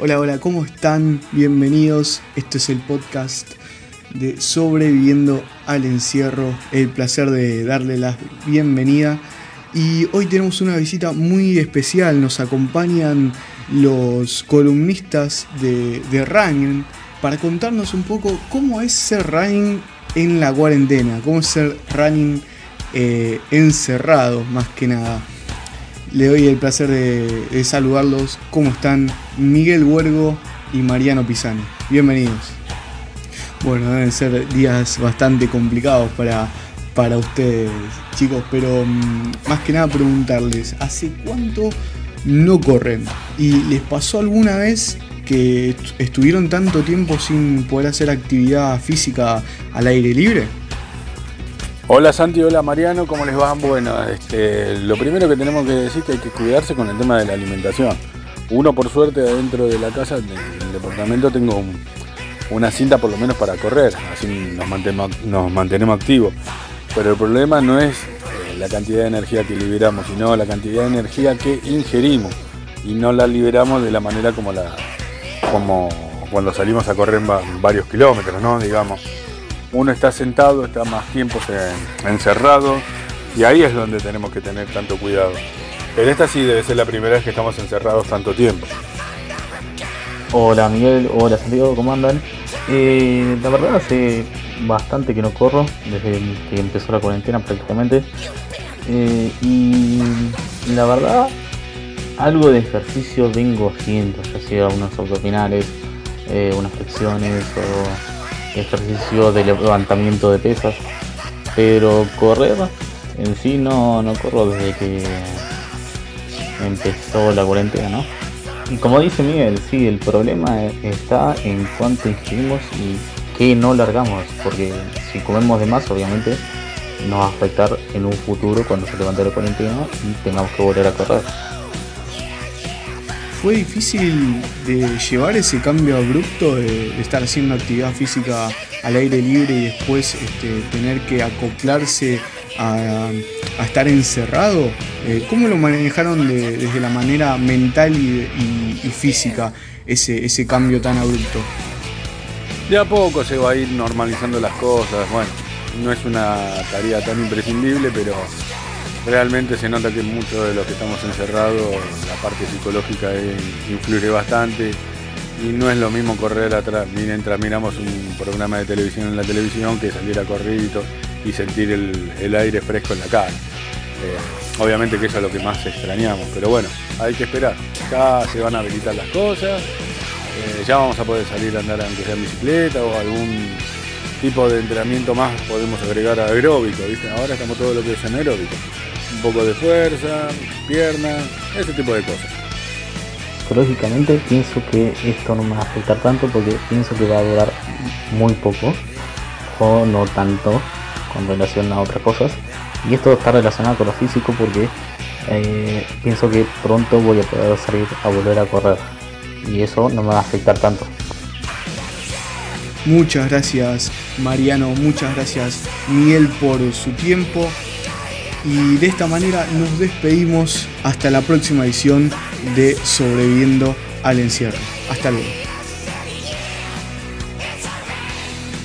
Hola, hola, ¿cómo están? Bienvenidos. Esto es el podcast de Sobreviviendo al Encierro. El placer de darle la bienvenida. Y hoy tenemos una visita muy especial. Nos acompañan los columnistas de, de Running para contarnos un poco cómo es ser running en la cuarentena, cómo es ser running eh, encerrado más que nada le doy el placer de, saludarlos. ¿Cómo están? Miguel Huergo y Mariano Pisani. Bienvenidos. Bueno, deben ser días bastante complicados para, para ustedes, chicos, pero mm, más que nada preguntarles, ¿hace cuánto no corren? ¿Y les pasó alguna vez que estuvieron tanto tiempo sin poder hacer actividad física al aire libre? Hola Santi, hola Mariano, ¿cómo les va? Bueno, este, lo primero que tenemos que decir es que hay que cuidarse con el tema de la alimentación. Uno por suerte dentro de la casa, del departamento, tengo una cinta por lo menos para correr, así nos mantenemos, activos. Pero el problema no es eh, la cantidad de energía que liberamos, sino la cantidad de energía que ingerimos y no la liberamos de la manera como la como cuando salimos a correr varios kilómetros, ¿no? Digamos uno está sentado, está más tiempo encerrado y ahí es donde tenemos que tener tanto cuidado. En esta sí debe ser la primera vez que estamos encerrados tanto tiempo. Hola Miguel, hola Santiago, ¿cómo andan? Eh, la verdad hace bastante que no corro, desde que empezó la cuarentena prácticamente. Eh, y la verdad, algo de ejercicio vengo haciendo, ya sea unos abdominales, eh, unas flexiones o ejercicio de levantamiento de pesas, pero correr en sí no, no corro desde que empezó la cuarentena. Y como dice Miguel, sí, el problema está en cuánto ingerimos y qué no largamos, porque si comemos de más, obviamente nos va a afectar en un futuro cuando se levante la cuarentena y tengamos que volver a correr. ¿Fue difícil de llevar ese cambio abrupto de, estar haciendo actividad física al aire libre y después este, tener que acoplarse a, estar encerrado? Eh, ¿Cómo lo manejaron desde la manera mental y, física ese, ese cambio tan abrupto? De a poco se va a ir normalizando las cosas. Bueno, no es una tarea tan imprescindible, pero realmente se nota que muchos de los que estamos encerrados, la parte psicológica influye bastante y no es lo mismo correr atrás mientras miramos un programa de televisión en la televisión que salir a correr y sentir el, aire fresco en la cara. Eh, obviamente que eso es lo que más extrañamos, pero bueno, hay que esperar. Ya se van a habilitar las cosas, eh, ya vamos a poder salir a andar aunque sea en bicicleta o algún tipo de entrenamiento más podemos agregar aeróbico. Ahora estamos todo lo que es aeróbico un poco de fuerza, pierna, ese tipo de cosas. Psicológicamente pienso que esto no me va a afectar tanto porque pienso que va a durar muy poco o no tanto con relación a otras cosas. Y esto está relacionado con lo físico porque eh, pienso que pronto voy a poder salir a volver a correr y eso no me va a afectar tanto. Muchas gracias Mariano, muchas gracias Miguel por su tiempo. Y de esta manera nos despedimos hasta la próxima edición de Sobreviviendo al Encierro. Hasta luego.